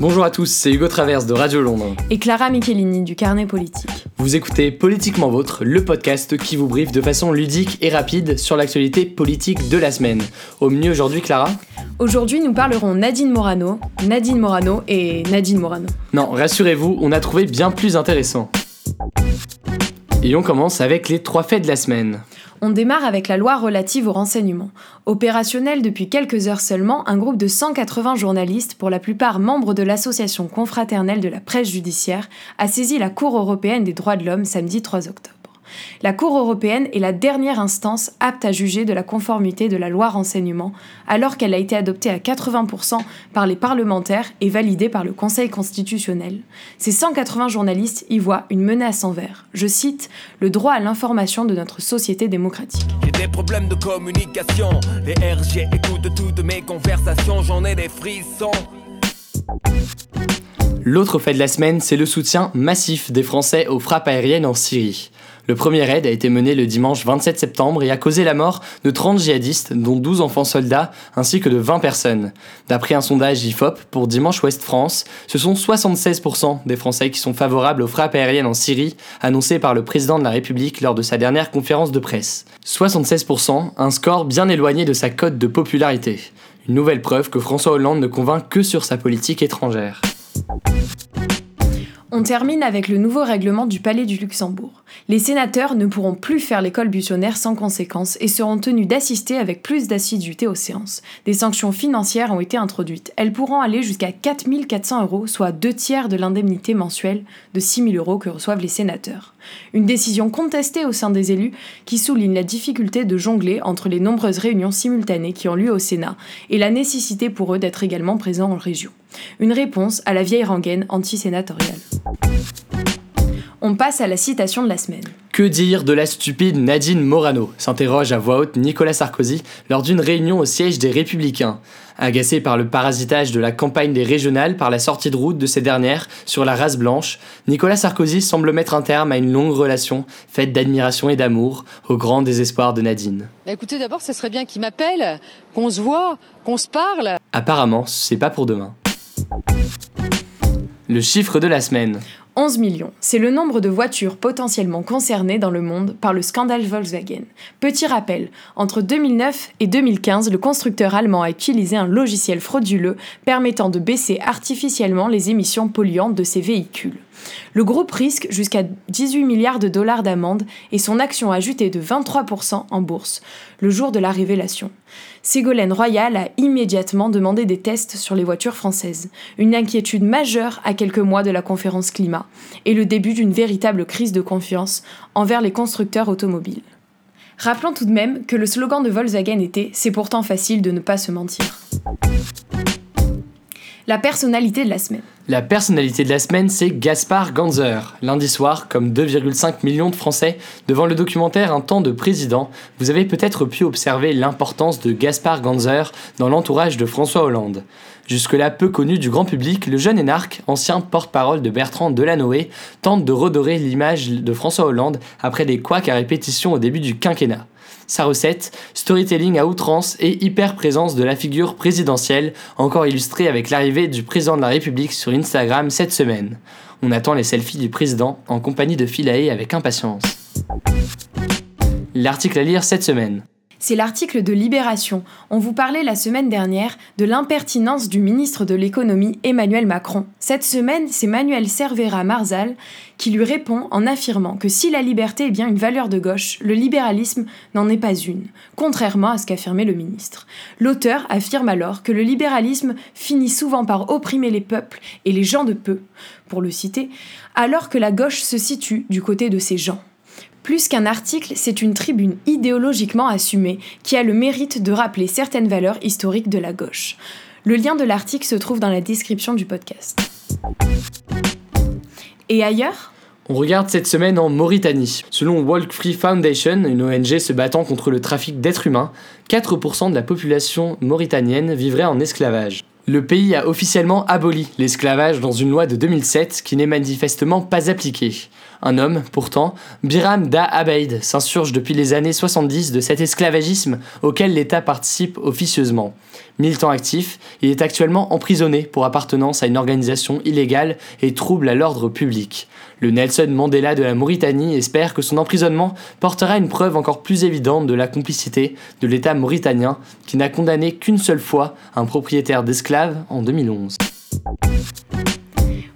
Bonjour à tous, c'est Hugo Traverse de Radio Londres. Et Clara Michelini du Carnet Politique. Vous écoutez Politiquement Vôtre, le podcast qui vous briefe de façon ludique et rapide sur l'actualité politique de la semaine. Au mieux aujourd'hui, Clara Aujourd'hui, nous parlerons Nadine Morano, Nadine Morano et Nadine Morano. Non, rassurez-vous, on a trouvé bien plus intéressant. Et on commence avec les trois faits de la semaine. On démarre avec la loi relative au renseignement. Opérationnel depuis quelques heures seulement, un groupe de 180 journalistes, pour la plupart membres de l'association confraternelle de la presse judiciaire, a saisi la Cour européenne des droits de l'homme samedi 3 octobre. La Cour européenne est la dernière instance apte à juger de la conformité de la loi renseignement, alors qu'elle a été adoptée à 80% par les parlementaires et validée par le Conseil constitutionnel. Ces 180 journalistes y voient une menace envers, je cite, le droit à l'information de notre société démocratique. J'ai des problèmes de communication, les RG écoutent toutes mes conversations, j'en ai des frissons. L'autre fait de la semaine, c'est le soutien massif des Français aux frappes aériennes en Syrie. Le premier raid a été mené le dimanche 27 septembre et a causé la mort de 30 djihadistes, dont 12 enfants soldats, ainsi que de 20 personnes. D'après un sondage IFOP pour Dimanche Ouest France, ce sont 76% des Français qui sont favorables aux frappes aériennes en Syrie, annoncées par le président de la République lors de sa dernière conférence de presse. 76%, un score bien éloigné de sa cote de popularité. Une nouvelle preuve que François Hollande ne convainc que sur sa politique étrangère. On termine avec le nouveau règlement du Palais du Luxembourg. Les sénateurs ne pourront plus faire l'école buissonnaire sans conséquence et seront tenus d'assister avec plus d'assiduité aux séances. Des sanctions financières ont été introduites. Elles pourront aller jusqu'à 4400 euros, soit deux tiers de l'indemnité mensuelle de 6000 euros que reçoivent les sénateurs. Une décision contestée au sein des élus qui souligne la difficulté de jongler entre les nombreuses réunions simultanées qui ont lieu au Sénat et la nécessité pour eux d'être également présents en région. Une réponse à la vieille rengaine antisénatoriale. On passe à la citation de la semaine. Que dire de la stupide Nadine Morano s'interroge à voix haute Nicolas Sarkozy lors d'une réunion au siège des Républicains. Agacé par le parasitage de la campagne des régionales par la sortie de route de ces dernières sur la race blanche, Nicolas Sarkozy semble mettre un terme à une longue relation faite d'admiration et d'amour, au grand désespoir de Nadine. Bah écoutez, d'abord, ce serait bien qu'il m'appelle, qu'on se voit, qu'on se parle. Apparemment, c'est pas pour demain. Le chiffre de la semaine. 11 millions, c'est le nombre de voitures potentiellement concernées dans le monde par le scandale Volkswagen. Petit rappel, entre 2009 et 2015, le constructeur allemand a utilisé un logiciel frauduleux permettant de baisser artificiellement les émissions polluantes de ses véhicules. Le groupe risque jusqu'à 18 milliards de dollars d'amende et son action a juté de 23% en bourse le jour de la révélation. Ségolène Royal a immédiatement demandé des tests sur les voitures françaises, une inquiétude majeure à quelques mois de la conférence climat et le début d'une véritable crise de confiance envers les constructeurs automobiles. Rappelons tout de même que le slogan de Volkswagen était C'est pourtant facile de ne pas se mentir. La personnalité de la semaine. La personnalité de la semaine, c'est Gaspard Ganzer. Lundi soir, comme 2,5 millions de Français, devant le documentaire Un temps de président, vous avez peut-être pu observer l'importance de Gaspard Ganzer dans l'entourage de François Hollande. Jusque-là peu connu du grand public, le jeune énarque, ancien porte-parole de Bertrand Delanoë, tente de redorer l'image de François Hollande après des couacs à répétition au début du quinquennat. Sa recette, storytelling à outrance et hyper-présence de la figure présidentielle, encore illustrée avec l'arrivée du président de la République sur Instagram cette semaine. On attend les selfies du président en compagnie de Philae avec impatience. L'article à lire cette semaine c'est l'article de Libération. On vous parlait la semaine dernière de l'impertinence du ministre de l'économie Emmanuel Macron. Cette semaine, c'est Manuel Cervera Marzal qui lui répond en affirmant que si la liberté est bien une valeur de gauche, le libéralisme n'en est pas une, contrairement à ce qu'affirmait le ministre. L'auteur affirme alors que le libéralisme finit souvent par opprimer les peuples et les gens de peu, pour le citer, alors que la gauche se situe du côté de ces gens. Plus qu'un article, c'est une tribune idéologiquement assumée qui a le mérite de rappeler certaines valeurs historiques de la gauche. Le lien de l'article se trouve dans la description du podcast. Et ailleurs? On regarde cette semaine en Mauritanie. Selon Walk Free Foundation, une ONG se battant contre le trafic d'êtres humains, 4% de la population mauritanienne vivrait en esclavage. Le pays a officiellement aboli l'esclavage dans une loi de 2007 qui n'est manifestement pas appliquée. Un homme, pourtant, Biram Da Abeid, s'insurge depuis les années 70 de cet esclavagisme auquel l'État participe officieusement. Militant actif, il est actuellement emprisonné pour appartenance à une organisation illégale et trouble à l'ordre public. Le Nelson Mandela de la Mauritanie espère que son emprisonnement portera une preuve encore plus évidente de la complicité de l'État mauritanien qui n'a condamné qu'une seule fois un propriétaire d'esclaves en 2011.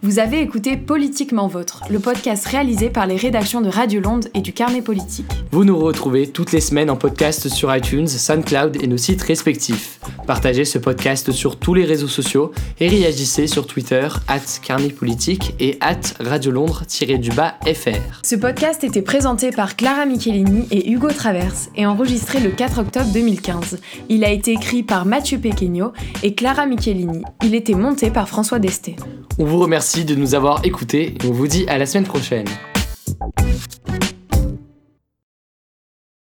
Vous avez écouté Politiquement Vôtre, le podcast réalisé par les rédactions de Radio Londres et du Carnet Politique. Vous nous retrouvez toutes les semaines en podcast sur iTunes, SoundCloud et nos sites respectifs. Partagez ce podcast sur tous les réseaux sociaux et réagissez sur Twitter, at Carnet Politique et at Radio Londres-FR. Ce podcast était présenté par Clara Michelini et Hugo Traverse et enregistré le 4 octobre 2015. Il a été écrit par Mathieu Pequeño et Clara Michelini. Il était monté par François Desté. On vous remercie de nous avoir écoutés et on vous dit à la semaine prochaine.